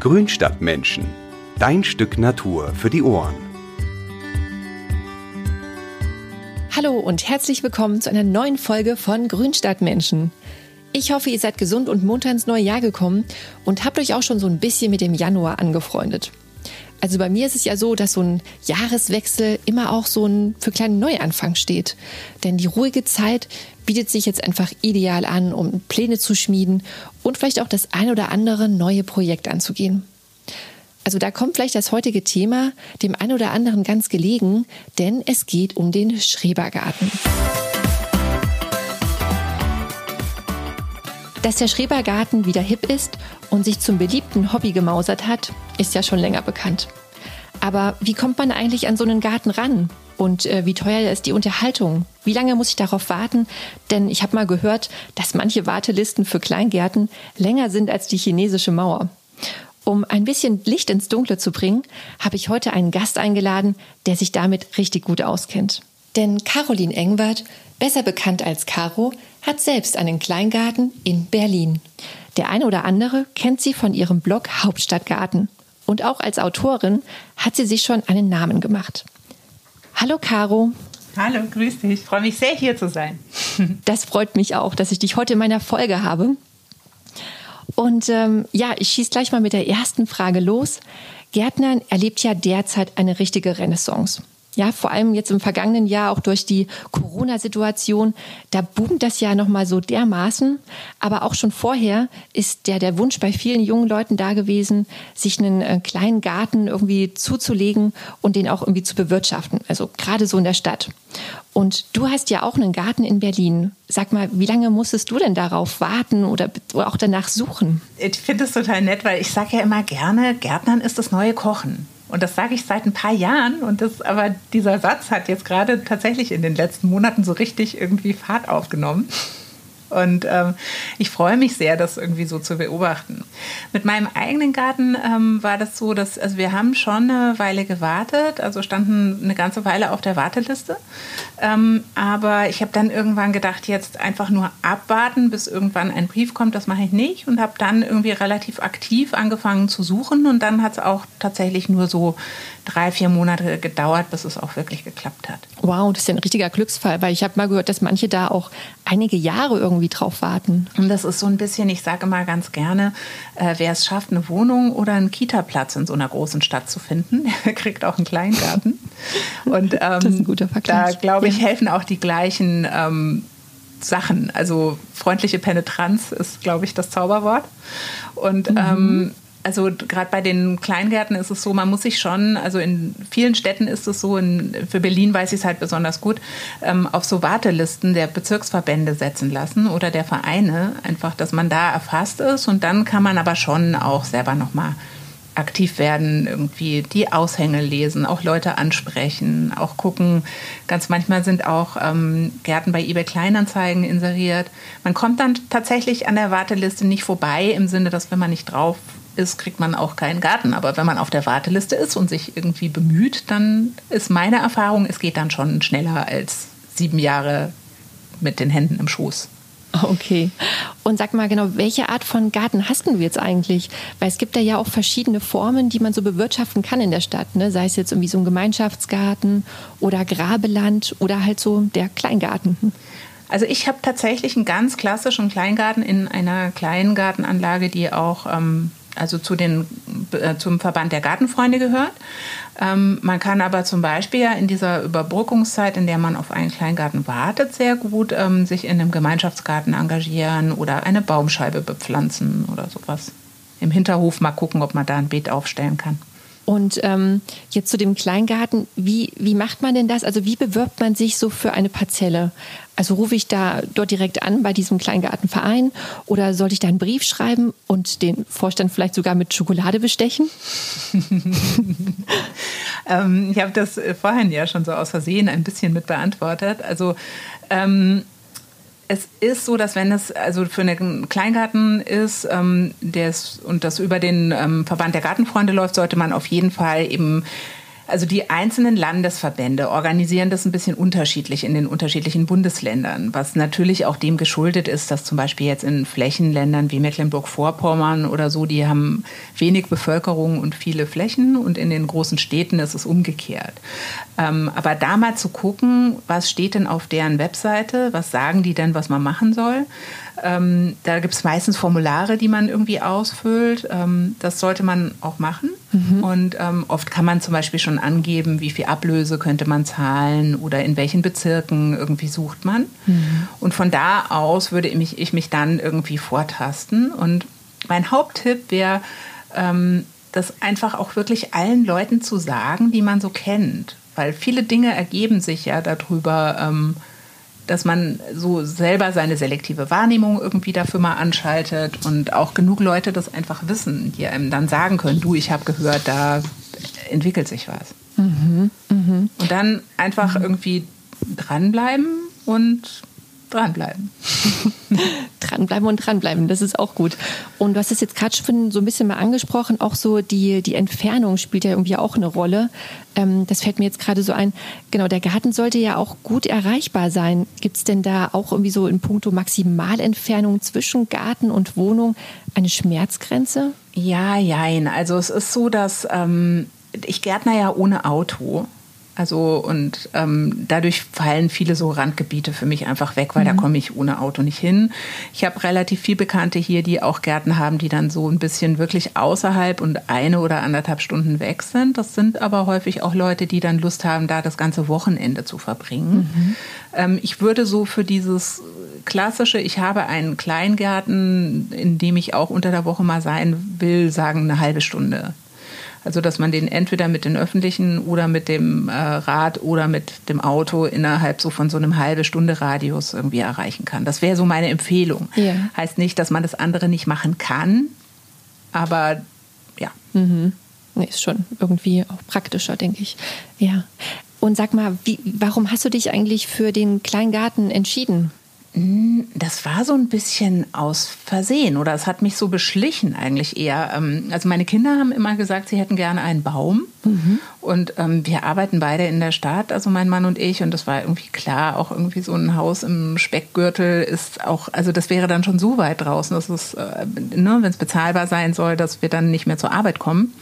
Grünstadtmenschen. Dein Stück Natur für die Ohren. Hallo und herzlich willkommen zu einer neuen Folge von Grünstadtmenschen. Ich hoffe, ihr seid gesund und munter ins neue Jahr gekommen und habt euch auch schon so ein bisschen mit dem Januar angefreundet. Also bei mir ist es ja so, dass so ein Jahreswechsel immer auch so ein für kleinen Neuanfang steht. Denn die ruhige Zeit bietet sich jetzt einfach ideal an, um Pläne zu schmieden und vielleicht auch das ein oder andere neue Projekt anzugehen. Also da kommt vielleicht das heutige Thema dem einen oder anderen ganz gelegen, denn es geht um den Schrebergarten. Dass der Schrebergarten wieder hip ist und sich zum beliebten Hobby gemausert hat, ist ja schon länger bekannt. Aber wie kommt man eigentlich an so einen Garten ran? Und äh, wie teuer ist die Unterhaltung? Wie lange muss ich darauf warten? Denn ich habe mal gehört, dass manche Wartelisten für Kleingärten länger sind als die chinesische Mauer. Um ein bisschen Licht ins Dunkle zu bringen, habe ich heute einen Gast eingeladen, der sich damit richtig gut auskennt. Denn Caroline Engwart, besser bekannt als Caro, hat selbst einen Kleingarten in Berlin. Der eine oder andere kennt sie von ihrem Blog Hauptstadtgarten. Und auch als Autorin hat sie sich schon einen Namen gemacht. Hallo Caro. Hallo, grüß dich. Ich freue mich sehr, hier zu sein. Das freut mich auch, dass ich dich heute in meiner Folge habe. Und ähm, ja, ich schieße gleich mal mit der ersten Frage los. Gärtnern erlebt ja derzeit eine richtige Renaissance ja, vor allem jetzt im vergangenen Jahr auch durch die Corona-Situation, da boomt das ja nochmal so dermaßen. Aber auch schon vorher ist der, der Wunsch bei vielen jungen Leuten da gewesen, sich einen äh, kleinen Garten irgendwie zuzulegen und den auch irgendwie zu bewirtschaften. Also gerade so in der Stadt. Und du hast ja auch einen Garten in Berlin. Sag mal, wie lange musstest du denn darauf warten oder, oder auch danach suchen? Ich finde es total nett, weil ich sage ja immer gerne, Gärtnern ist das neue Kochen. Und das sage ich seit ein paar Jahren. Und das, aber dieser Satz hat jetzt gerade tatsächlich in den letzten Monaten so richtig irgendwie Fahrt aufgenommen. Und ähm, ich freue mich sehr, das irgendwie so zu beobachten. Mit meinem eigenen Garten ähm, war das so, dass also wir haben schon eine Weile gewartet, also standen eine ganze Weile auf der Warteliste. Ähm, aber ich habe dann irgendwann gedacht, jetzt einfach nur abwarten, bis irgendwann ein Brief kommt, das mache ich nicht. Und habe dann irgendwie relativ aktiv angefangen zu suchen. Und dann hat es auch tatsächlich nur so drei, vier Monate gedauert, bis es auch wirklich geklappt hat. Wow, das ist ja ein richtiger Glücksfall, weil ich habe mal gehört, dass manche da auch einige Jahre irgendwie drauf warten. Und das ist so ein bisschen, ich sage immer ganz gerne, äh, wer es schafft, eine Wohnung oder einen Kita-Platz in so einer großen Stadt zu finden, der kriegt auch einen Kleingarten. Und ähm, das ist ein guter Vergleich. da glaube ich, ja. helfen auch die gleichen ähm, Sachen. Also freundliche Penetranz ist, glaube ich, das Zauberwort. Und mhm. ähm, also gerade bei den Kleingärten ist es so, man muss sich schon, also in vielen Städten ist es so, in, für Berlin weiß ich es halt besonders gut, ähm, auf so Wartelisten der Bezirksverbände setzen lassen oder der Vereine, einfach, dass man da erfasst ist und dann kann man aber schon auch selber nochmal aktiv werden, irgendwie die Aushänge lesen, auch Leute ansprechen, auch gucken. Ganz manchmal sind auch ähm, Gärten bei eBay Kleinanzeigen inseriert. Man kommt dann tatsächlich an der Warteliste nicht vorbei, im Sinne, dass wenn man nicht drauf ist, kriegt man auch keinen Garten. Aber wenn man auf der Warteliste ist und sich irgendwie bemüht, dann ist meine Erfahrung, es geht dann schon schneller als sieben Jahre mit den Händen im Schoß. Okay. Und sag mal genau, welche Art von Garten hast du jetzt eigentlich? Weil es gibt da ja auch verschiedene Formen, die man so bewirtschaften kann in der Stadt. Ne? Sei es jetzt irgendwie so ein Gemeinschaftsgarten oder Grabeland oder halt so der Kleingarten. Also ich habe tatsächlich einen ganz klassischen Kleingarten in einer Kleingartenanlage, die auch ähm, also zu den, äh, zum Verband der Gartenfreunde gehört. Ähm, man kann aber zum Beispiel ja in dieser Überbrückungszeit, in der man auf einen Kleingarten wartet, sehr gut ähm, sich in einem Gemeinschaftsgarten engagieren oder eine Baumscheibe bepflanzen oder sowas. Im Hinterhof mal gucken, ob man da ein Beet aufstellen kann. Und ähm, jetzt zu dem Kleingarten, wie, wie macht man denn das? Also wie bewirbt man sich so für eine Parzelle? Also rufe ich da dort direkt an bei diesem Kleingartenverein oder sollte ich da einen Brief schreiben und den Vorstand vielleicht sogar mit Schokolade bestechen? ähm, ich habe das vorhin ja schon so aus Versehen ein bisschen mit beantwortet. Also ähm, es ist so, dass wenn es also für einen Kleingarten ist, ähm, der ist und das über den ähm, Verband der Gartenfreunde läuft, sollte man auf jeden Fall eben Also die einzelnen Landesverbände organisieren das ein bisschen unterschiedlich in den unterschiedlichen Bundesländern, was natürlich auch dem geschuldet ist, dass zum Beispiel jetzt in Flächenländern wie Mecklenburg-Vorpommern oder so, die haben wenig Bevölkerung und viele Flächen und in den großen Städten ist es umgekehrt. Ähm, aber da mal zu gucken, was steht denn auf deren Webseite, was sagen die denn, was man machen soll. Ähm, da gibt es meistens Formulare, die man irgendwie ausfüllt. Ähm, das sollte man auch machen. Mhm. Und ähm, oft kann man zum Beispiel schon angeben, wie viel Ablöse könnte man zahlen oder in welchen Bezirken irgendwie sucht man. Mhm. Und von da aus würde ich mich, ich mich dann irgendwie vortasten. Und mein Haupttipp wäre, ähm, das einfach auch wirklich allen Leuten zu sagen, die man so kennt. Weil viele Dinge ergeben sich ja darüber, ähm, dass man so selber seine selektive Wahrnehmung irgendwie dafür mal anschaltet und auch genug Leute das einfach wissen, die einem dann sagen können, du, ich habe gehört, da entwickelt sich was. Mhm, mh. Und dann einfach irgendwie dranbleiben und dranbleiben. dranbleiben und dranbleiben, das ist auch gut. Und du hast es jetzt gerade schon so ein bisschen mal angesprochen, auch so die, die Entfernung spielt ja irgendwie auch eine Rolle. Ähm, das fällt mir jetzt gerade so ein. Genau, der Garten sollte ja auch gut erreichbar sein. Gibt es denn da auch irgendwie so in puncto Maximalentfernung zwischen Garten und Wohnung eine Schmerzgrenze? Ja, jein. Also es ist so, dass ähm, ich Gärtner ja ohne Auto. Also und ähm, dadurch fallen viele so Randgebiete für mich einfach weg, weil mhm. da komme ich ohne Auto nicht hin. Ich habe relativ viel Bekannte hier, die auch Gärten haben, die dann so ein bisschen wirklich außerhalb und eine oder anderthalb Stunden weg sind. Das sind aber häufig auch Leute, die dann Lust haben, da das ganze Wochenende zu verbringen. Mhm. Ähm, ich würde so für dieses klassische, ich habe einen Kleingarten, in dem ich auch unter der Woche mal sein will, sagen eine halbe Stunde. Also dass man den entweder mit den öffentlichen oder mit dem äh, Rad oder mit dem Auto innerhalb so von so einem halbe Stunde Radius irgendwie erreichen kann. Das wäre so meine Empfehlung. Ja. Heißt nicht, dass man das andere nicht machen kann, aber ja. Mhm. Nee, ist schon irgendwie auch praktischer, denke ich. Ja. Und sag mal, wie, warum hast du dich eigentlich für den Kleingarten entschieden? Hm, das war so ein bisschen aus Versehen oder es hat mich so beschlichen eigentlich eher. Ähm, also meine Kinder haben immer gesagt, sie hätten gerne einen Baum mhm. und ähm, wir arbeiten beide in der Stadt, also mein Mann und ich und das war irgendwie klar, auch irgendwie so ein Haus im Speckgürtel ist auch, also das wäre dann schon so weit draußen, dass es, äh, ne, wenn es bezahlbar sein soll, dass wir dann nicht mehr zur Arbeit kommen.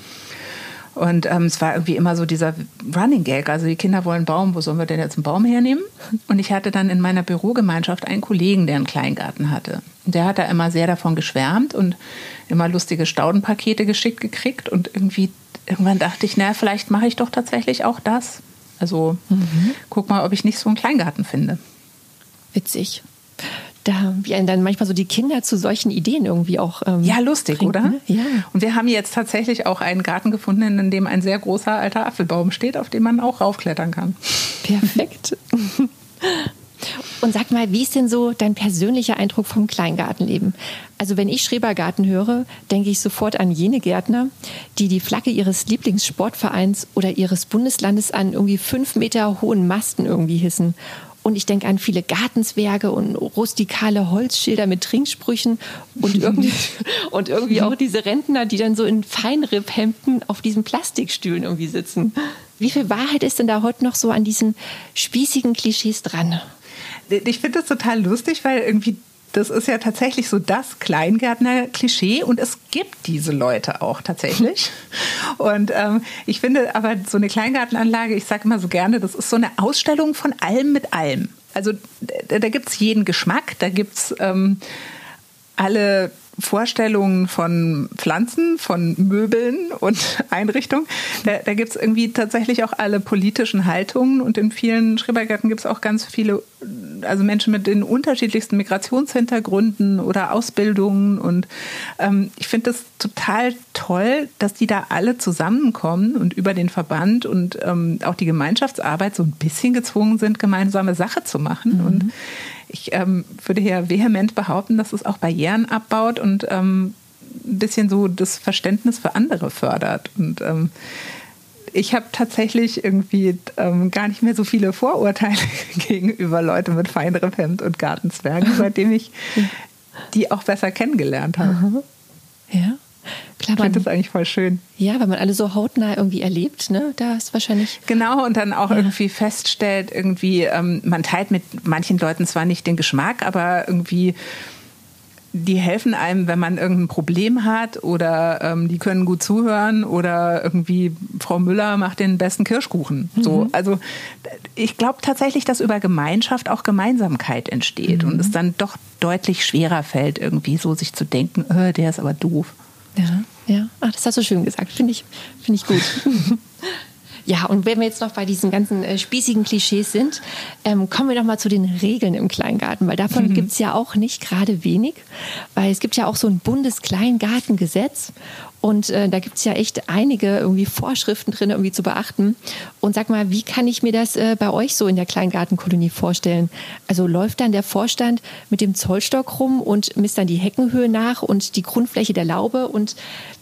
Und ähm, es war irgendwie immer so dieser Running Gag. Also die Kinder wollen einen Baum, wo sollen wir denn jetzt einen Baum hernehmen? Und ich hatte dann in meiner Bürogemeinschaft einen Kollegen, der einen Kleingarten hatte. Und der hat da immer sehr davon geschwärmt und immer lustige Staudenpakete geschickt gekriegt. Und irgendwie, irgendwann dachte ich, na, vielleicht mache ich doch tatsächlich auch das. Also mhm. guck mal, ob ich nicht so einen Kleingarten finde. Witzig da, wie einen dann manchmal so die Kinder zu solchen Ideen irgendwie auch. Ähm, ja, lustig, bringt, oder? Ne? Ja. Und wir haben jetzt tatsächlich auch einen Garten gefunden, in dem ein sehr großer alter Apfelbaum steht, auf dem man auch raufklettern kann. Perfekt. Und sag mal, wie ist denn so dein persönlicher Eindruck vom Kleingartenleben? Also wenn ich Schrebergarten höre, denke ich sofort an jene Gärtner, die die Flagge ihres Lieblingssportvereins oder ihres Bundeslandes an irgendwie fünf Meter hohen Masten irgendwie hissen und ich denke an viele Gartenzwerge und rustikale Holzschilder mit Trinksprüchen und irgendwie, und irgendwie auch diese Rentner, die dann so in Feinripphemden auf diesen Plastikstühlen irgendwie sitzen. Wie viel Wahrheit ist denn da heute noch so an diesen spießigen Klischees dran? Ich finde das total lustig, weil irgendwie das ist ja tatsächlich so das Kleingärtner-Klischee und es gibt diese Leute auch tatsächlich. Und ähm, ich finde aber so eine Kleingartenanlage, ich sage immer so gerne, das ist so eine Ausstellung von allem mit allem. Also da, da gibt es jeden Geschmack, da gibt es ähm, alle Vorstellungen von Pflanzen, von Möbeln und Einrichtungen. Da, da gibt es irgendwie tatsächlich auch alle politischen Haltungen und in vielen Schrebergärten gibt es auch ganz viele, also Menschen mit den unterschiedlichsten Migrationshintergründen oder Ausbildungen. Und ähm, ich finde das total toll, dass die da alle zusammenkommen und über den Verband und ähm, auch die Gemeinschaftsarbeit so ein bisschen gezwungen sind, gemeinsame Sache zu machen. Mhm. Und ich ähm, würde hier vehement behaupten, dass es auch Barrieren abbaut und ähm, ein bisschen so das Verständnis für andere fördert. Und ähm, ich habe tatsächlich irgendwie ähm, gar nicht mehr so viele Vorurteile gegenüber Leuten mit feinerem Hemd und Gartenzwergen, seitdem ich die auch besser kennengelernt habe. Ja. Klar, ich finde das eigentlich voll schön. Ja, weil man alle so hautnah irgendwie erlebt, ne? Da ist wahrscheinlich. Genau, und dann auch ja. irgendwie feststellt, irgendwie, ähm, man teilt mit manchen Leuten zwar nicht den Geschmack, aber irgendwie die helfen einem, wenn man irgendein Problem hat oder ähm, die können gut zuhören oder irgendwie Frau Müller macht den besten Kirschkuchen. Mhm. So, also ich glaube tatsächlich, dass über Gemeinschaft auch Gemeinsamkeit entsteht mhm. und es dann doch deutlich schwerer fällt, irgendwie so sich zu denken, äh, der ist aber doof. Ja, ja. Ach, das hast du schön gesagt. Finde ich, finde ich gut. Ja, und wenn wir jetzt noch bei diesen ganzen äh, spießigen Klischees sind, ähm, kommen wir noch mal zu den Regeln im Kleingarten, weil davon mhm. gibt es ja auch nicht gerade wenig, weil es gibt ja auch so ein Bundeskleingartengesetz und äh, da gibt es ja echt einige irgendwie Vorschriften drin, irgendwie zu beachten. Und sag mal, wie kann ich mir das äh, bei euch so in der Kleingartenkolonie vorstellen? Also läuft dann der Vorstand mit dem Zollstock rum und misst dann die Heckenhöhe nach und die Grundfläche der Laube und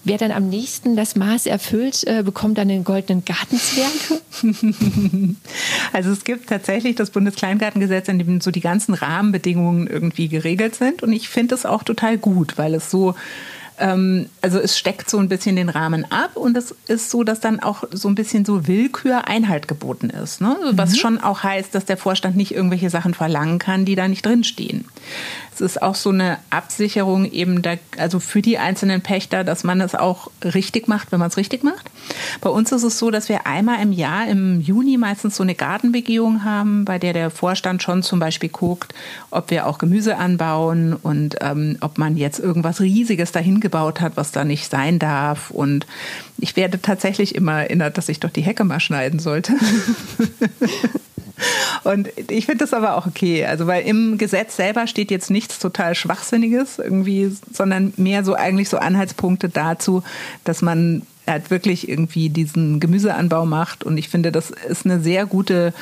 wer dann am nächsten das Maß erfüllt, äh, bekommt dann den goldenen Gartenzwerg? Also es gibt tatsächlich das Bundeskleingartengesetz, in dem so die ganzen Rahmenbedingungen irgendwie geregelt sind. Und ich finde es auch total gut, weil es so ähm, also es steckt so ein bisschen den Rahmen ab und es ist so, dass dann auch so ein bisschen so Willkür Einhalt geboten ist. Ne? Was mhm. schon auch heißt, dass der Vorstand nicht irgendwelche Sachen verlangen kann, die da nicht drinstehen. Es ist auch so eine Absicherung eben da, also für die einzelnen Pächter, dass man es auch richtig macht, wenn man es richtig macht. Bei uns ist es so, dass wir einmal im Jahr im Juni meistens so eine Gartenbegehung haben, bei der der Vorstand schon zum Beispiel guckt, ob wir auch Gemüse anbauen und ähm, ob man jetzt irgendwas Riesiges dahin gebaut hat, was da nicht sein darf. Und ich werde tatsächlich immer erinnert, dass ich doch die Hecke mal schneiden sollte. Und ich finde das aber auch okay. Also, weil im Gesetz selber steht jetzt nichts total Schwachsinniges irgendwie, sondern mehr so eigentlich so Anhaltspunkte dazu, dass man halt wirklich irgendwie diesen Gemüseanbau macht. Und ich finde, das ist eine sehr gute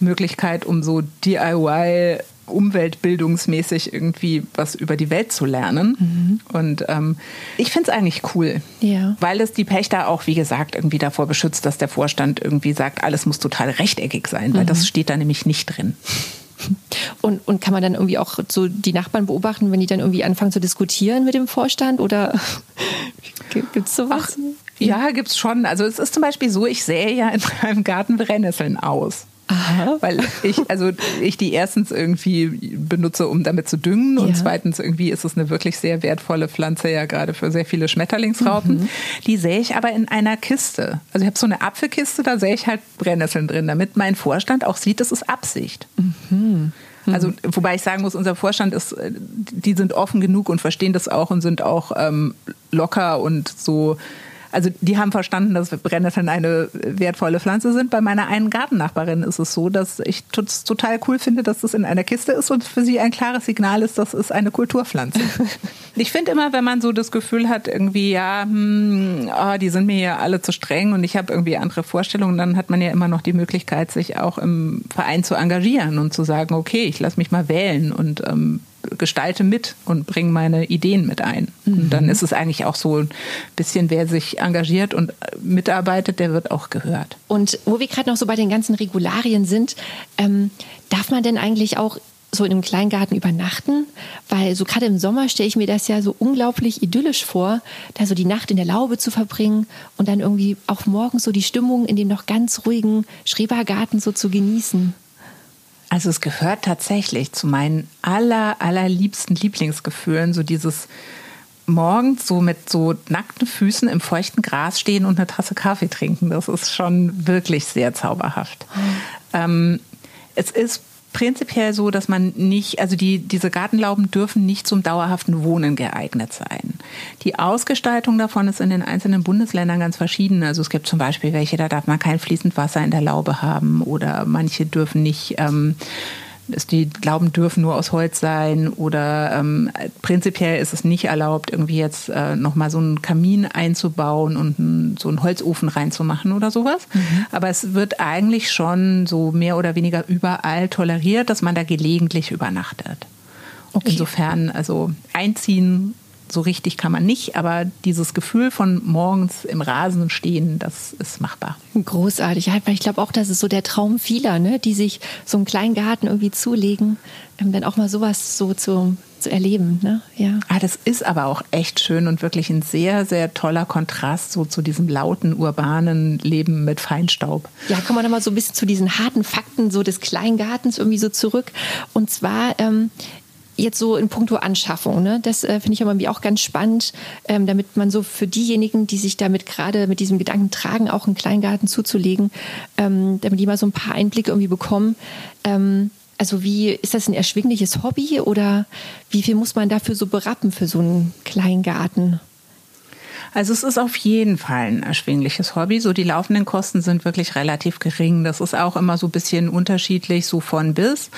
Möglichkeit, um so DIY umweltbildungsmäßig irgendwie was über die Welt zu lernen. Mhm. Und ähm, ich finde es eigentlich cool, ja. weil es die Pächter auch, wie gesagt, irgendwie davor beschützt, dass der Vorstand irgendwie sagt, alles muss total rechteckig sein, weil mhm. das steht da nämlich nicht drin. Und, und kann man dann irgendwie auch so die Nachbarn beobachten, wenn die dann irgendwie anfangen zu diskutieren mit dem Vorstand oder gibt es sowas? Ach, ja, gibt es schon. Also es ist zum Beispiel so, ich sähe ja in meinem Garten Brennnesseln aus. Aha. Weil ich, also ich die erstens irgendwie benutze, um damit zu düngen ja. und zweitens irgendwie ist es eine wirklich sehr wertvolle Pflanze ja gerade für sehr viele Schmetterlingsraupen. Mhm. Die sähe ich aber in einer Kiste. Also ich habe so eine Apfelkiste, da sähe ich halt Brennnesseln drin, damit mein Vorstand auch sieht, das ist Absicht. Mhm. Also, wobei ich sagen muss, unser Vorstand ist, die sind offen genug und verstehen das auch und sind auch ähm, locker und so also die haben verstanden, dass Brennnesseln eine wertvolle Pflanze sind. Bei meiner einen Gartennachbarin ist es so, dass ich es total cool finde, dass das in einer Kiste ist und für sie ein klares Signal ist, das ist eine Kulturpflanze. ich finde immer, wenn man so das Gefühl hat, irgendwie, ja, hm, oh, die sind mir ja alle zu streng und ich habe irgendwie andere Vorstellungen, dann hat man ja immer noch die Möglichkeit, sich auch im Verein zu engagieren und zu sagen, okay, ich lasse mich mal wählen und ähm, gestalte mit und bringe meine Ideen mit ein. Mhm. Und dann ist es eigentlich auch so ein bisschen, wer sich engagiert und mitarbeitet, der wird auch gehört. Und wo wir gerade noch so bei den ganzen Regularien sind, ähm, darf man denn eigentlich auch so in einem Kleingarten übernachten? Weil so gerade im Sommer stelle ich mir das ja so unglaublich idyllisch vor, da so die Nacht in der Laube zu verbringen und dann irgendwie auch morgens so die Stimmung in dem noch ganz ruhigen Schrebergarten so zu genießen. Also es gehört tatsächlich zu meinen aller, allerliebsten Lieblingsgefühlen, so dieses morgens so mit so nackten Füßen im feuchten Gras stehen und eine Tasse Kaffee trinken. Das ist schon wirklich sehr zauberhaft. Ähm, es ist prinzipiell so, dass man nicht, also die, diese Gartenlauben dürfen nicht zum dauerhaften Wohnen geeignet sein. Die Ausgestaltung davon ist in den einzelnen Bundesländern ganz verschieden. Also es gibt zum Beispiel welche, da darf man kein fließend Wasser in der Laube haben oder manche dürfen nicht ähm, die Glauben dürfen nur aus Holz sein oder ähm, prinzipiell ist es nicht erlaubt, irgendwie jetzt äh, nochmal so einen Kamin einzubauen und ein, so einen Holzofen reinzumachen oder sowas. Mhm. Aber es wird eigentlich schon so mehr oder weniger überall toleriert, dass man da gelegentlich übernachtet. Okay. Insofern, also einziehen so richtig kann man nicht, aber dieses Gefühl von morgens im Rasen stehen, das ist machbar. Großartig. Ich glaube auch, das ist so der Traum vieler, ne? die sich so einen kleinen Garten irgendwie zulegen, ähm, dann auch mal sowas so zu zu erleben. Ne? Ja. Ah, das ist aber auch echt schön und wirklich ein sehr, sehr toller Kontrast so zu diesem lauten, urbanen Leben mit Feinstaub. Ja, kommen wir nochmal so ein bisschen zu diesen harten Fakten so des Kleingartens irgendwie so zurück. Und zwar ähm, jetzt so in puncto Anschaffung, ne? das äh, finde ich aber auch ganz spannend, ähm, damit man so für diejenigen, die sich damit gerade mit diesem Gedanken tragen, auch einen Kleingarten zuzulegen, ähm, damit die mal so ein paar Einblicke irgendwie bekommen. Ähm, also wie ist das ein erschwingliches Hobby oder wie viel muss man dafür so berappen für so einen Kleingarten? Also es ist auf jeden Fall ein erschwingliches Hobby. So die laufenden Kosten sind wirklich relativ gering. Das ist auch immer so ein bisschen unterschiedlich, so von bis.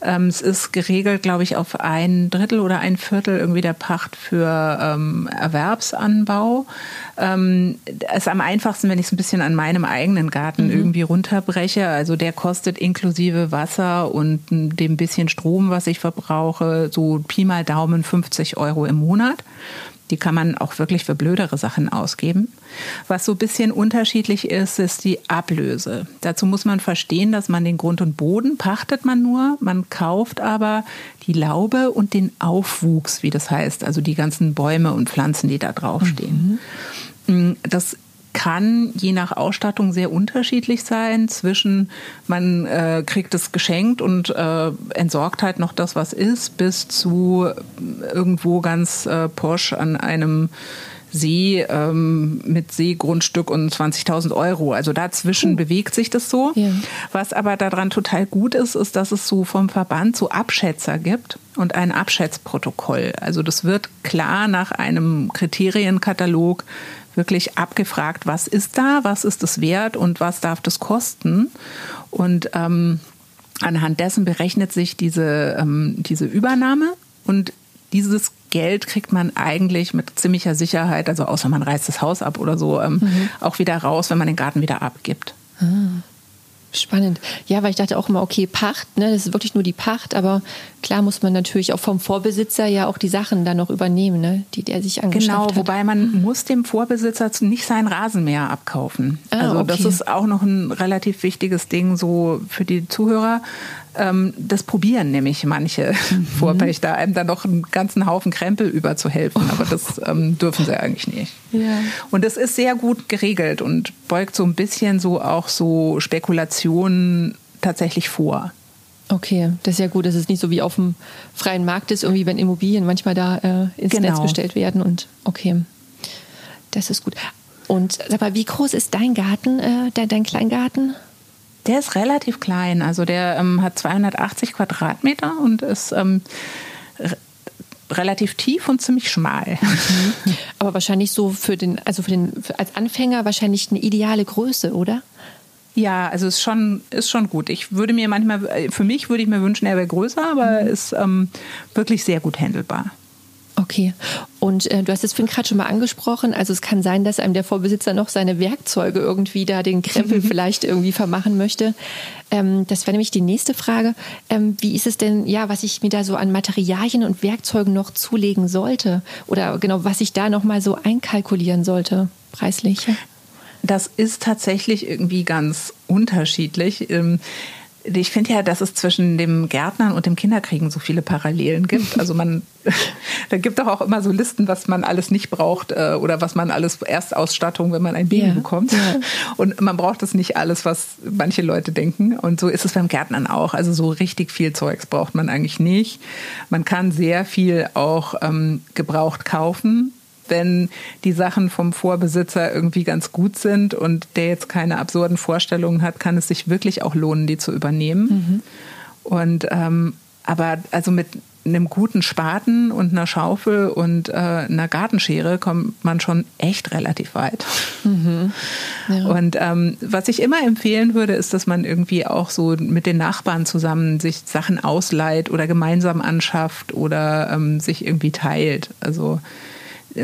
Ähm, es ist geregelt, glaube ich, auf ein Drittel oder ein Viertel irgendwie der Pacht für ähm, Erwerbsanbau. Ähm, ist am einfachsten, wenn ich es ein bisschen an meinem eigenen Garten mhm. irgendwie runterbreche. Also der kostet inklusive Wasser und dem bisschen Strom, was ich verbrauche, so Pi mal Daumen 50 Euro im Monat. Die kann man auch wirklich für blödere Sachen ausgeben. Was so ein bisschen unterschiedlich ist, ist die Ablöse. Dazu muss man verstehen, dass man den Grund und Boden pachtet man nur, man kauft aber die Laube und den Aufwuchs, wie das heißt, also die ganzen Bäume und Pflanzen, die da draufstehen. Mhm. Das kann je nach Ausstattung sehr unterschiedlich sein. Zwischen man äh, kriegt es geschenkt und äh, entsorgt halt noch das, was ist, bis zu irgendwo ganz äh, posch an einem See ähm, mit Seegrundstück und 20.000 Euro. Also dazwischen uh. bewegt sich das so. Ja. Was aber daran total gut ist, ist, dass es so vom Verband so Abschätzer gibt und ein Abschätzprotokoll. Also das wird klar nach einem Kriterienkatalog wirklich abgefragt, was ist da, was ist das wert und was darf das kosten. Und ähm, anhand dessen berechnet sich diese, ähm, diese Übernahme und dieses Geld kriegt man eigentlich mit ziemlicher Sicherheit, also außer man reißt das Haus ab oder so, ähm, mhm. auch wieder raus, wenn man den Garten wieder abgibt. Ah. Spannend. Ja, weil ich dachte auch immer, okay, Pacht, ne, das ist wirklich nur die Pacht, aber klar muss man natürlich auch vom Vorbesitzer ja auch die Sachen dann noch übernehmen, ne, die der sich angeschafft genau, hat. Genau, wobei man muss dem Vorbesitzer nicht sein Rasenmäher abkaufen. Ah, also okay. das ist auch noch ein relativ wichtiges Ding so für die Zuhörer. Ähm, das probieren nämlich manche mhm. Vorpächter, einem dann noch einen ganzen Haufen Krempel überzuhelfen. Aber das ähm, dürfen sie eigentlich nicht. Ja. Und es ist sehr gut geregelt und beugt so ein bisschen so auch so Spekulationen tatsächlich vor. Okay, das ist ja gut, dass es nicht so wie auf dem freien Markt ist, irgendwie wenn Immobilien manchmal da äh, ins genau. Netz gestellt werden und okay, das ist gut. Und sag mal, wie groß ist dein Garten, äh, dein, dein Kleingarten? Der ist relativ klein. Also der ähm, hat 280 Quadratmeter und ist ähm, relativ tief und ziemlich schmal. Mhm. Aber wahrscheinlich so für den, also für den, für als Anfänger wahrscheinlich eine ideale Größe, oder? Ja, also ist schon, ist schon gut. Ich würde mir manchmal, äh, für mich würde ich mir wünschen, er wäre größer, aber mhm. ist ähm, wirklich sehr gut handelbar. Okay. Und äh, du hast es vorhin gerade schon mal angesprochen. Also es kann sein, dass einem der Vorbesitzer noch seine Werkzeuge irgendwie da den Krempel vielleicht irgendwie vermachen möchte. Ähm, das wäre nämlich die nächste Frage. Ähm, wie ist es denn, ja, was ich mir da so an Materialien und Werkzeugen noch zulegen sollte? Oder genau, was ich da nochmal so einkalkulieren sollte, preislich? Das ist tatsächlich irgendwie ganz unterschiedlich. Ähm, ich finde ja, dass es zwischen dem Gärtnern und dem Kinderkriegen so viele Parallelen gibt. Also man, da gibt doch auch immer so Listen, was man alles nicht braucht äh, oder was man alles Erstausstattung, wenn man ein Baby ja. bekommt. Ja. Und man braucht das nicht alles, was manche Leute denken. Und so ist es beim Gärtnern auch. Also so richtig viel Zeugs braucht man eigentlich nicht. Man kann sehr viel auch ähm, gebraucht kaufen wenn die Sachen vom Vorbesitzer irgendwie ganz gut sind und der jetzt keine absurden Vorstellungen hat, kann es sich wirklich auch lohnen, die zu übernehmen. Mhm. Und ähm, aber also mit einem guten Spaten und einer Schaufel und äh, einer Gartenschere kommt man schon echt relativ weit. Mhm. Ja. Und ähm, was ich immer empfehlen würde, ist, dass man irgendwie auch so mit den Nachbarn zusammen sich Sachen ausleiht oder gemeinsam anschafft oder ähm, sich irgendwie teilt. Also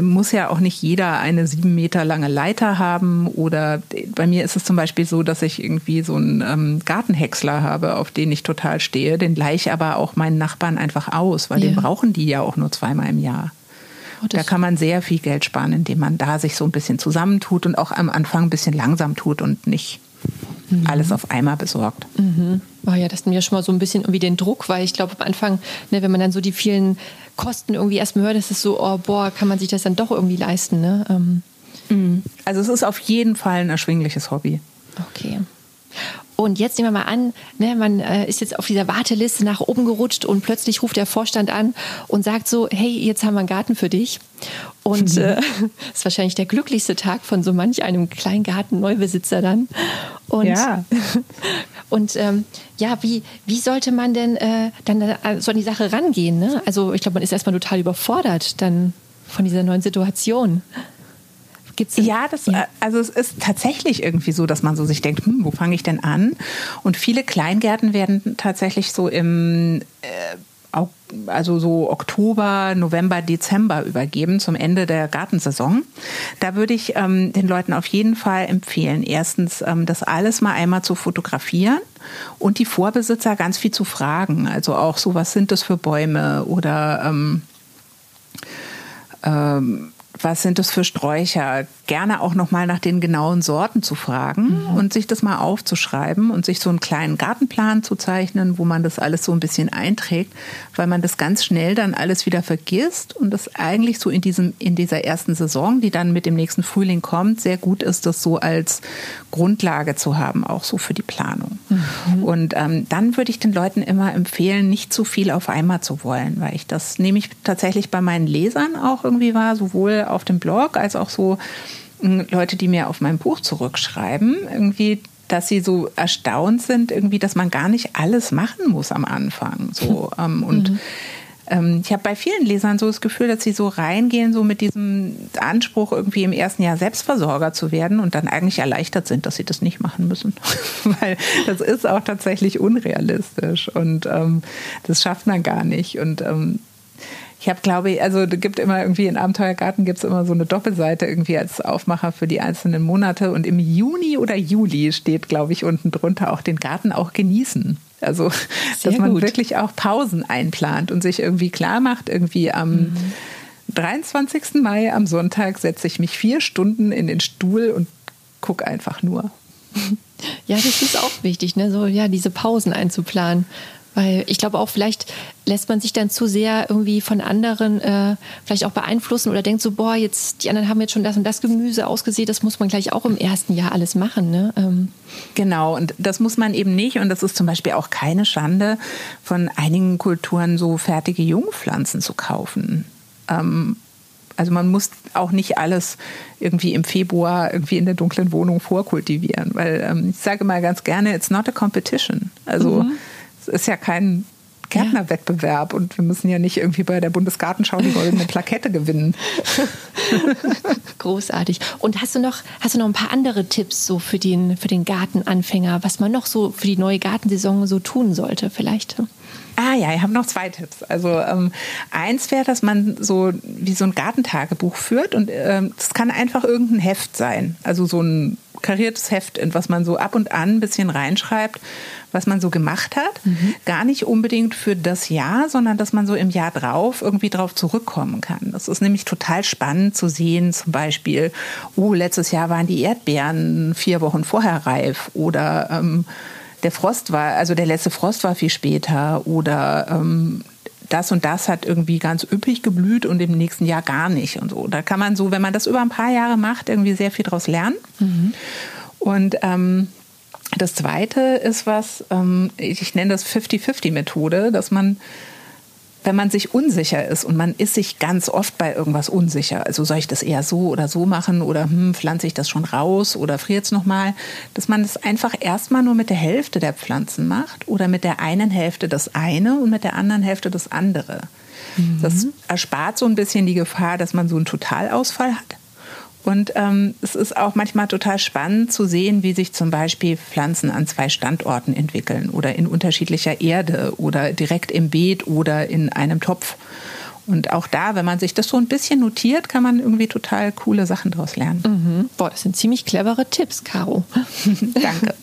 muss ja auch nicht jeder eine sieben Meter lange Leiter haben oder bei mir ist es zum Beispiel so, dass ich irgendwie so einen ähm, Gartenhäcksler habe, auf den ich total stehe. Den leih aber auch meinen Nachbarn einfach aus, weil ja. den brauchen die ja auch nur zweimal im Jahr. Oh, da kann man sehr viel Geld sparen, indem man da sich so ein bisschen zusammentut und auch am Anfang ein bisschen langsam tut und nicht mhm. alles auf einmal besorgt. Mhm. Oh ja, das nimmt ja schon mal so ein bisschen irgendwie den Druck, weil ich glaube am Anfang, ne, wenn man dann so die vielen Kosten irgendwie erstmal hört, ist es so, oh boah, kann man sich das dann doch irgendwie leisten. Ne? Ähm. Mhm. Also es ist auf jeden Fall ein erschwingliches Hobby. Okay. Und jetzt nehmen wir mal an, ne, man äh, ist jetzt auf dieser Warteliste nach oben gerutscht und plötzlich ruft der Vorstand an und sagt so, hey, jetzt haben wir einen Garten für dich. Und mhm. äh, ist wahrscheinlich der glücklichste Tag von so manch einem Kleingarten-Neubesitzer dann. Und, ja. Und ähm, ja, wie, wie sollte man denn äh, dann äh, so an die Sache rangehen? Ne? Also ich glaube, man ist erstmal total überfordert dann von dieser neuen Situation. Gibt's ja, das, ja, also es ist tatsächlich irgendwie so, dass man so sich denkt, hm, wo fange ich denn an? Und viele Kleingärten werden tatsächlich so im äh, also so Oktober, November, Dezember übergeben zum Ende der Gartensaison. Da würde ich ähm, den Leuten auf jeden Fall empfehlen, erstens ähm, das alles mal einmal zu fotografieren und die Vorbesitzer ganz viel zu fragen. Also auch so, was sind das für Bäume oder ähm, ähm, was sind das für Sträucher? Gerne auch noch mal nach den genauen Sorten zu fragen mhm. und sich das mal aufzuschreiben und sich so einen kleinen Gartenplan zu zeichnen, wo man das alles so ein bisschen einträgt, weil man das ganz schnell dann alles wieder vergisst und das eigentlich so in diesem in dieser ersten Saison, die dann mit dem nächsten Frühling kommt, sehr gut ist, das so als Grundlage zu haben, auch so für die Planung. Mhm. Und ähm, dann würde ich den Leuten immer empfehlen, nicht zu viel auf einmal zu wollen, weil ich das nehme ich tatsächlich bei meinen Lesern auch irgendwie war, sowohl auf dem Blog als auch so hm, Leute, die mir auf mein Buch zurückschreiben, irgendwie dass sie so erstaunt sind, irgendwie, dass man gar nicht alles machen muss am Anfang. So, ähm, und mhm. ähm, ich habe bei vielen Lesern so das Gefühl, dass sie so reingehen, so mit diesem Anspruch, irgendwie im ersten Jahr Selbstversorger zu werden und dann eigentlich erleichtert sind, dass sie das nicht machen müssen. Weil das ist auch tatsächlich unrealistisch und ähm, das schafft man gar nicht. Und ähm, ich habe, glaube ich, also es gibt immer irgendwie in Abenteuergarten gibt es immer so eine Doppelseite irgendwie als Aufmacher für die einzelnen Monate. Und im Juni oder Juli steht, glaube ich, unten drunter auch den Garten auch genießen. Also, Sehr dass man gut. wirklich auch Pausen einplant und sich irgendwie klar macht, irgendwie am mhm. 23. Mai am Sonntag setze ich mich vier Stunden in den Stuhl und gucke einfach nur. Ja, das ist auch wichtig, ne? So ja, diese Pausen einzuplanen. Weil ich glaube auch, vielleicht lässt man sich dann zu sehr irgendwie von anderen äh, vielleicht auch beeinflussen oder denkt so, boah, jetzt die anderen haben jetzt schon das und das Gemüse ausgesehen, das muss man gleich auch im ersten Jahr alles machen. Ne? Ähm. Genau, und das muss man eben nicht. Und das ist zum Beispiel auch keine Schande, von einigen Kulturen so fertige Jungpflanzen zu kaufen. Ähm, also man muss auch nicht alles irgendwie im Februar irgendwie in der dunklen Wohnung vorkultivieren, weil ähm, ich sage mal ganz gerne, it's not a competition. Also mhm es ist ja kein Gärtnerwettbewerb und wir müssen ja nicht irgendwie bei der Bundesgartenschau die goldene Plakette gewinnen. Großartig. Und hast du noch, hast du noch ein paar andere Tipps so für den, für den Gartenanfänger, was man noch so für die neue Gartensaison so tun sollte vielleicht? Ah ja, ich habe noch zwei Tipps. Also ähm, eins wäre, dass man so wie so ein Gartentagebuch führt und ähm, das kann einfach irgendein Heft sein. Also so ein kariertes Heft, in was man so ab und an ein bisschen reinschreibt, was man so gemacht hat. Mhm. Gar nicht unbedingt für das Jahr, sondern dass man so im Jahr drauf irgendwie drauf zurückkommen kann. Das ist nämlich total spannend zu sehen, zum Beispiel, oh, letztes Jahr waren die Erdbeeren vier Wochen vorher reif oder ähm, der Frost war, also der letzte Frost war viel später oder ähm, das und das hat irgendwie ganz üppig geblüht und im nächsten Jahr gar nicht und so. Da kann man so, wenn man das über ein paar Jahre macht, irgendwie sehr viel daraus lernen. Mhm. Und ähm, das Zweite ist was, ähm, ich nenne das 50-50-Methode, dass man wenn man sich unsicher ist und man ist sich ganz oft bei irgendwas unsicher, also soll ich das eher so oder so machen oder hm, pflanze ich das schon raus oder friert es nochmal, dass man es das einfach erstmal nur mit der Hälfte der Pflanzen macht oder mit der einen Hälfte das eine und mit der anderen Hälfte das andere. Mhm. Das erspart so ein bisschen die Gefahr, dass man so einen Totalausfall hat. Und ähm, es ist auch manchmal total spannend zu sehen, wie sich zum Beispiel Pflanzen an zwei Standorten entwickeln oder in unterschiedlicher Erde oder direkt im Beet oder in einem Topf. Und auch da, wenn man sich das so ein bisschen notiert, kann man irgendwie total coole Sachen daraus lernen. Mhm. Boah, das sind ziemlich clevere Tipps, Caro. Danke.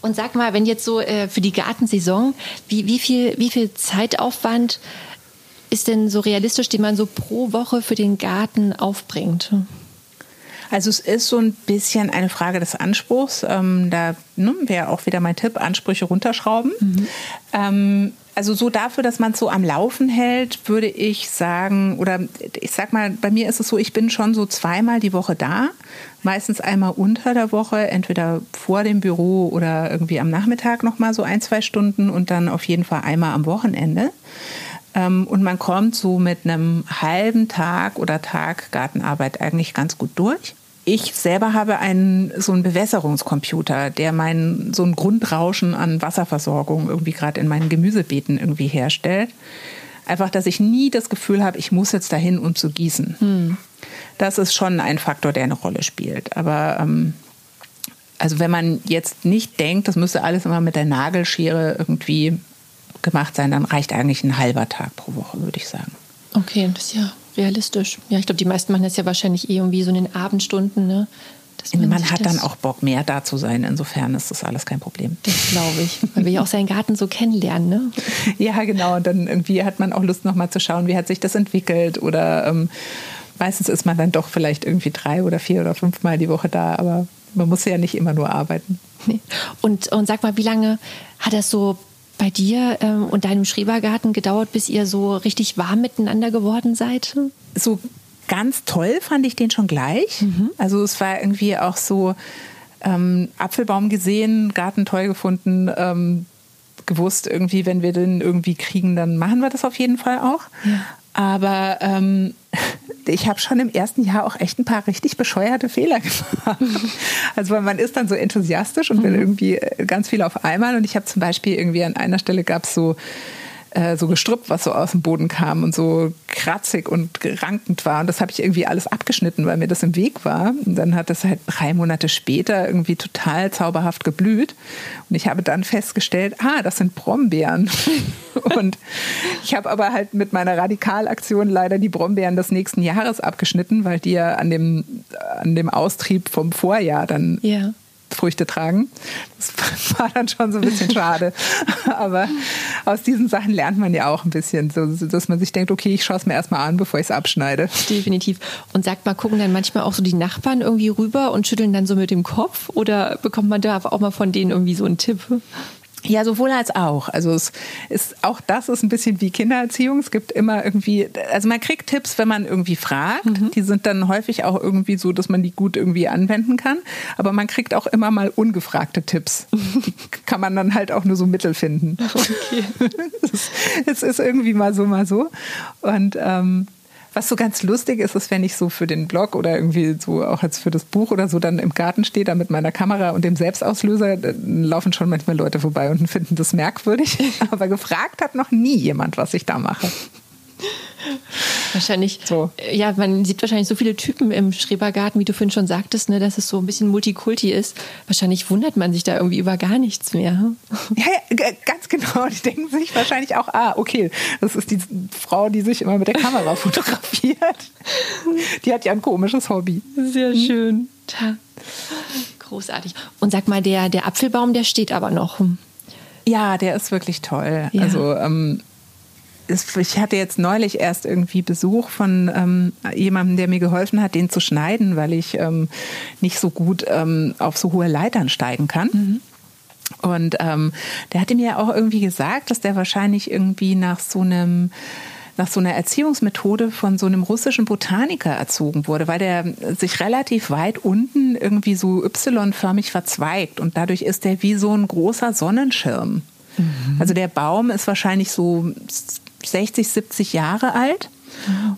Und sag mal, wenn jetzt so äh, für die Gartensaison, wie, wie, viel, wie viel Zeitaufwand ist denn so realistisch, den man so pro Woche für den Garten aufbringt? Also es ist so ein bisschen eine Frage des Anspruchs. Ähm, da ne, wäre auch wieder mein Tipp, Ansprüche runterschrauben. Mhm. Ähm, also so dafür, dass man es so am Laufen hält, würde ich sagen, oder ich sag mal, bei mir ist es so, ich bin schon so zweimal die Woche da, meistens einmal unter der Woche, entweder vor dem Büro oder irgendwie am Nachmittag nochmal so ein, zwei Stunden und dann auf jeden Fall einmal am Wochenende. Ähm, und man kommt so mit einem halben Tag oder Tag Gartenarbeit eigentlich ganz gut durch ich selber habe einen so einen Bewässerungscomputer, der mein so ein Grundrauschen an Wasserversorgung irgendwie gerade in meinen Gemüsebeeten irgendwie herstellt. Einfach, dass ich nie das Gefühl habe, ich muss jetzt dahin, um zu gießen. Hm. Das ist schon ein Faktor, der eine Rolle spielt. Aber ähm, also wenn man jetzt nicht denkt, das müsste alles immer mit der Nagelschere irgendwie gemacht sein, dann reicht eigentlich ein halber Tag pro Woche, würde ich sagen. Okay, das ist ja realistisch. Ja, ich glaube, die meisten machen das ja wahrscheinlich eh irgendwie so in den Abendstunden, ne? Man, man hat dann auch Bock, mehr da zu sein. Insofern ist das alles kein Problem. Das glaube ich. Weil wir ja auch seinen Garten so kennenlernen, ne? ja, genau. Und dann irgendwie hat man auch Lust, nochmal zu schauen, wie hat sich das entwickelt. Oder ähm, meistens ist man dann doch vielleicht irgendwie drei oder vier oder fünfmal die Woche da. Aber man muss ja nicht immer nur arbeiten. Nee. Und, und sag mal, wie lange hat das so bei dir ähm, und deinem Schrebergarten gedauert, bis ihr so richtig warm miteinander geworden seid? So ganz toll fand ich den schon gleich. Mhm. Also es war irgendwie auch so ähm, Apfelbaum gesehen, Garten toll gefunden, ähm, gewusst irgendwie, wenn wir den irgendwie kriegen, dann machen wir das auf jeden Fall auch. Ja. Aber ähm, ich habe schon im ersten Jahr auch echt ein paar richtig bescheuerte Fehler gemacht. Also weil man ist dann so enthusiastisch und will mhm. irgendwie äh, ganz viel auf einmal. Und ich habe zum Beispiel irgendwie an einer Stelle gab es so äh, so Gestrüpp, was so aus dem Boden kam und so kratzig und rankend war. Und das habe ich irgendwie alles abgeschnitten, weil mir das im Weg war. Und dann hat das halt drei Monate später irgendwie total zauberhaft geblüht. Und ich habe dann festgestellt, ah, das sind Brombeeren. und ich habe aber halt mit meiner Radikalaktion leider die Brombeeren des nächsten Jahres abgeschnitten, weil die ja an dem, an dem Austrieb vom Vorjahr dann ja. Früchte tragen. Das war dann schon so ein bisschen schade. Aber aus diesen Sachen lernt man ja auch ein bisschen, so, dass man sich denkt, okay, ich schaue es mir erstmal an, bevor ich es abschneide. Definitiv. Und sagt mal, gucken dann manchmal auch so die Nachbarn irgendwie rüber und schütteln dann so mit dem Kopf? Oder bekommt man da auch mal von denen irgendwie so einen Tipp? Ja, sowohl als auch. Also es ist auch das ist ein bisschen wie Kindererziehung. Es gibt immer irgendwie, also man kriegt Tipps, wenn man irgendwie fragt. Mhm. Die sind dann häufig auch irgendwie so, dass man die gut irgendwie anwenden kann. Aber man kriegt auch immer mal ungefragte Tipps. Die kann man dann halt auch nur so Mittel finden. Okay. es ist irgendwie mal so, mal so. Und ähm, was so ganz lustig ist, ist, wenn ich so für den Blog oder irgendwie so auch als für das Buch oder so dann im Garten stehe, da mit meiner Kamera und dem Selbstauslöser, dann laufen schon manchmal Leute vorbei und finden das merkwürdig. Aber gefragt hat noch nie jemand, was ich da mache. Wahrscheinlich, so. ja, man sieht wahrscheinlich so viele Typen im Schrebergarten, wie du vorhin schon sagtest, ne, dass es so ein bisschen Multikulti ist. Wahrscheinlich wundert man sich da irgendwie über gar nichts mehr. Ja, ja ganz genau. Die denken sich wahrscheinlich auch, ah, okay, das ist die Frau, die sich immer mit der Kamera fotografiert. Die hat ja ein komisches Hobby. Sehr hm? schön. Tja. Großartig. Und sag mal, der, der Apfelbaum, der steht aber noch. Ja, der ist wirklich toll. Ja. Also ähm, ich hatte jetzt neulich erst irgendwie Besuch von ähm, jemandem, der mir geholfen hat, den zu schneiden, weil ich ähm, nicht so gut ähm, auf so hohe Leitern steigen kann. Mhm. Und ähm, der hatte mir auch irgendwie gesagt, dass der wahrscheinlich irgendwie nach so einem nach so einer Erziehungsmethode von so einem russischen Botaniker erzogen wurde, weil der sich relativ weit unten irgendwie so Y-förmig verzweigt und dadurch ist der wie so ein großer Sonnenschirm. Mhm. Also der Baum ist wahrscheinlich so 60, 70 Jahre alt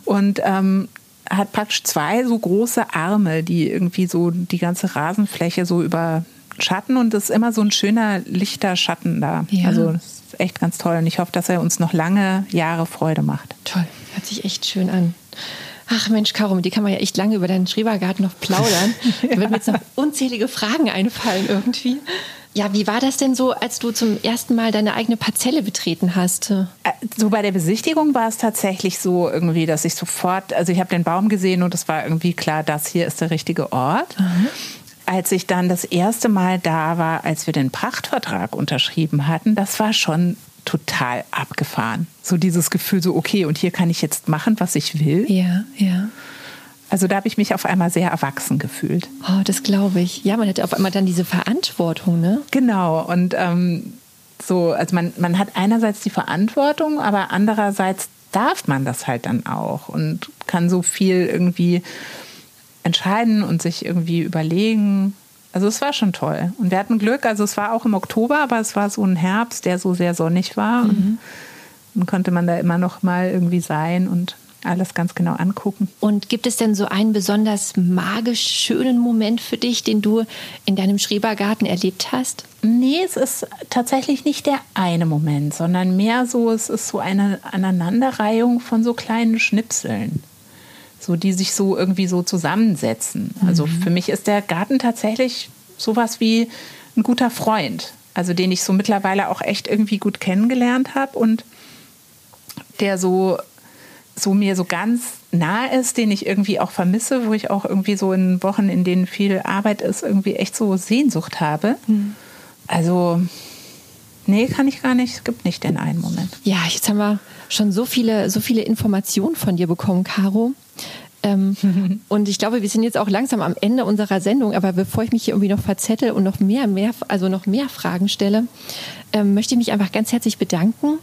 und ähm, hat praktisch zwei so große Arme, die irgendwie so die ganze Rasenfläche so überschatten und es ist immer so ein schöner lichter Schatten da. Ja. Also das ist echt ganz toll und ich hoffe, dass er uns noch lange Jahre Freude macht. Toll, hört sich echt schön an. Ach Mensch, Caro, dir kann man ja echt lange über deinen Schrebergarten noch plaudern. ja. Da werden mir jetzt noch unzählige Fragen einfallen irgendwie. Ja, wie war das denn so, als du zum ersten Mal deine eigene Parzelle betreten hast? Äh, so bei der Besichtigung war es tatsächlich so irgendwie, dass ich sofort, also ich habe den Baum gesehen und es war irgendwie klar, das hier ist der richtige Ort. Mhm. Als ich dann das erste Mal da war, als wir den Pachtvertrag unterschrieben hatten, das war schon total abgefahren. So dieses Gefühl, so okay, und hier kann ich jetzt machen, was ich will. Ja, ja. Also da habe ich mich auf einmal sehr erwachsen gefühlt. Oh, das glaube ich. Ja, man hat auf einmal dann diese Verantwortung, ne? Genau. Und ähm, so, also man, man hat einerseits die Verantwortung, aber andererseits darf man das halt dann auch und kann so viel irgendwie entscheiden und sich irgendwie überlegen. Also es war schon toll. Und wir hatten Glück, also es war auch im Oktober, aber es war so ein Herbst, der so sehr sonnig war. Mhm. Und dann konnte man da immer noch mal irgendwie sein und alles ganz genau angucken. Und gibt es denn so einen besonders magisch schönen Moment für dich, den du in deinem Schrebergarten erlebt hast? Nee, es ist tatsächlich nicht der eine Moment, sondern mehr so, es ist so eine Aneinanderreihung von so kleinen Schnipseln. So, die sich so irgendwie so zusammensetzen. Also mhm. Also für mich ist der Garten tatsächlich sowas wie ein guter Freund. Also den ich so mittlerweile auch echt irgendwie gut kennengelernt habe und der so so mir so ganz nah ist, den ich irgendwie auch vermisse, wo ich auch irgendwie so in Wochen, in denen viel Arbeit ist, irgendwie echt so Sehnsucht habe. Mhm. Also, nee, kann ich gar nicht. Es gibt nicht den einen Moment. Ja, jetzt haben wir schon so viele, so viele Informationen von dir bekommen, Caro. Ähm, und ich glaube, wir sind jetzt auch langsam am Ende unserer Sendung, aber bevor ich mich hier irgendwie noch verzettel und noch mehr, mehr, also noch mehr Fragen stelle, ähm, möchte ich mich einfach ganz herzlich bedanken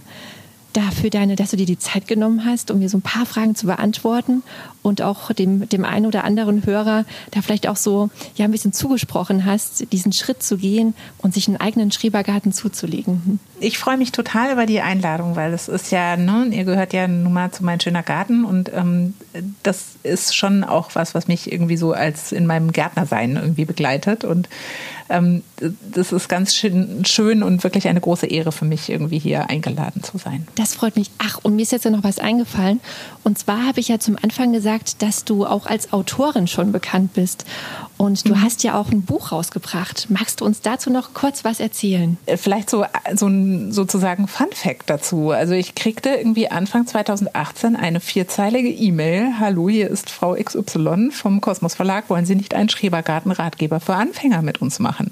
dafür deine, dass du dir die Zeit genommen hast, um mir so ein paar Fragen zu beantworten und auch dem, dem einen oder anderen Hörer da vielleicht auch so ja ein bisschen zugesprochen hast, diesen Schritt zu gehen und sich einen eigenen Schrebergarten zuzulegen. Ich freue mich total über die Einladung, weil das ist ja, ne, ihr gehört ja nun mal zu mein schöner Garten und ähm, das ist schon auch was, was mich irgendwie so als in meinem Gärtnersein irgendwie begleitet und ähm, das ist ganz schön, schön und wirklich eine große Ehre für mich, irgendwie hier eingeladen zu sein. Das freut mich. Ach, und mir ist jetzt ja noch was eingefallen. Und zwar habe ich ja zum Anfang gesagt, dass du auch als Autorin schon bekannt bist. Und du mhm. hast ja auch ein Buch rausgebracht. Magst du uns dazu noch kurz was erzählen? Äh, vielleicht so, so ein sozusagen Fun Fact dazu. Also ich kriegte irgendwie Anfang 2018 eine vierzeilige E-Mail. Hallo, hier ist Frau XY vom Kosmos Verlag. Wollen Sie nicht einen Schrebergarten-Ratgeber für Anfänger mit uns machen?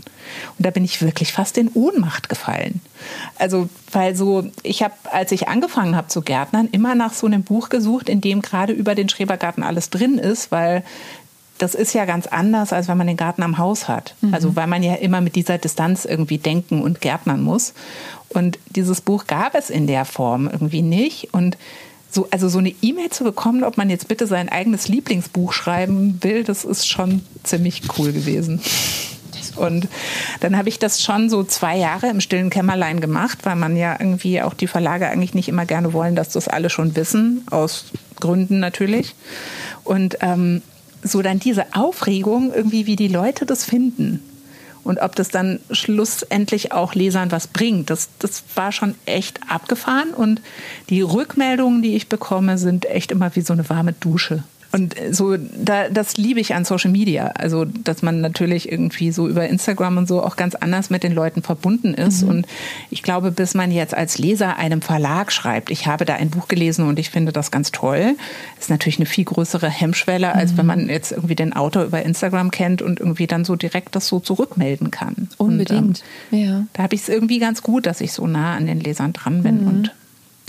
Und da bin ich wirklich fast in Ohnmacht gefallen. Also, weil so, ich habe, als ich angefangen habe zu Gärtnern, immer nach so einem Buch gesucht, in dem gerade über den Schrebergarten alles drin ist, weil das ist ja ganz anders, als wenn man den Garten am Haus hat. Mhm. Also weil man ja immer mit dieser Distanz irgendwie denken und gärtnern muss. Und dieses Buch gab es in der Form irgendwie nicht. Und so, also so eine E-Mail zu bekommen, ob man jetzt bitte sein eigenes Lieblingsbuch schreiben will, das ist schon ziemlich cool gewesen. Und dann habe ich das schon so zwei Jahre im stillen Kämmerlein gemacht, weil man ja irgendwie auch die Verlage eigentlich nicht immer gerne wollen, dass das alle schon wissen, aus Gründen natürlich. Und ähm, so dann diese Aufregung, irgendwie wie die Leute das finden und ob das dann schlussendlich auch Lesern was bringt. Das, das war schon echt abgefahren und die Rückmeldungen, die ich bekomme, sind echt immer wie so eine warme Dusche. Und so, da, das liebe ich an Social Media. Also, dass man natürlich irgendwie so über Instagram und so auch ganz anders mit den Leuten verbunden ist. Mhm. Und ich glaube, bis man jetzt als Leser einem Verlag schreibt, ich habe da ein Buch gelesen und ich finde das ganz toll, ist natürlich eine viel größere Hemmschwelle, als mhm. wenn man jetzt irgendwie den Autor über Instagram kennt und irgendwie dann so direkt das so zurückmelden kann. Unbedingt. Und, ähm, ja. Da habe ich es irgendwie ganz gut, dass ich so nah an den Lesern dran bin mhm. und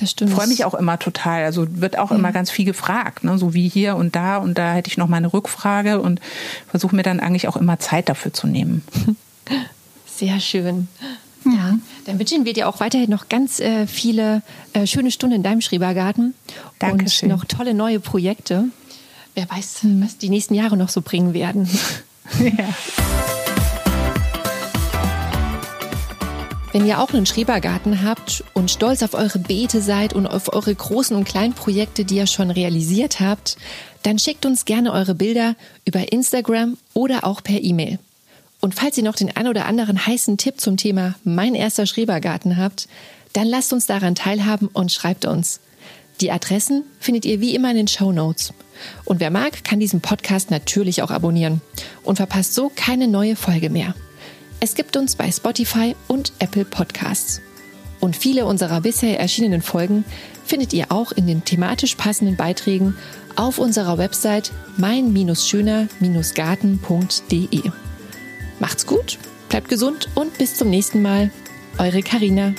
das stimmt. Ich freue mich auch immer total. Also wird auch mhm. immer ganz viel gefragt, ne? so wie hier und da und da hätte ich noch mal eine Rückfrage und versuche mir dann eigentlich auch immer Zeit dafür zu nehmen. Sehr schön. Ja, dann wünschen wir dir auch weiterhin noch ganz äh, viele äh, schöne Stunden in deinem Schrebergarten Dankeschön. und noch tolle neue Projekte. Wer weiß, was die nächsten Jahre noch so bringen werden. ja. Wenn ihr auch einen Schrebergarten habt und stolz auf eure Beete seid und auf eure großen und kleinen Projekte, die ihr schon realisiert habt, dann schickt uns gerne eure Bilder über Instagram oder auch per E-Mail. Und falls ihr noch den ein oder anderen heißen Tipp zum Thema Mein erster Schrebergarten habt, dann lasst uns daran teilhaben und schreibt uns. Die Adressen findet ihr wie immer in den Show Notes. Und wer mag, kann diesen Podcast natürlich auch abonnieren und verpasst so keine neue Folge mehr. Es gibt uns bei Spotify und Apple Podcasts. Und viele unserer bisher erschienenen Folgen findet ihr auch in den thematisch passenden Beiträgen auf unserer Website mein-schöner-garten.de. Macht's gut, bleibt gesund und bis zum nächsten Mal. Eure Karina.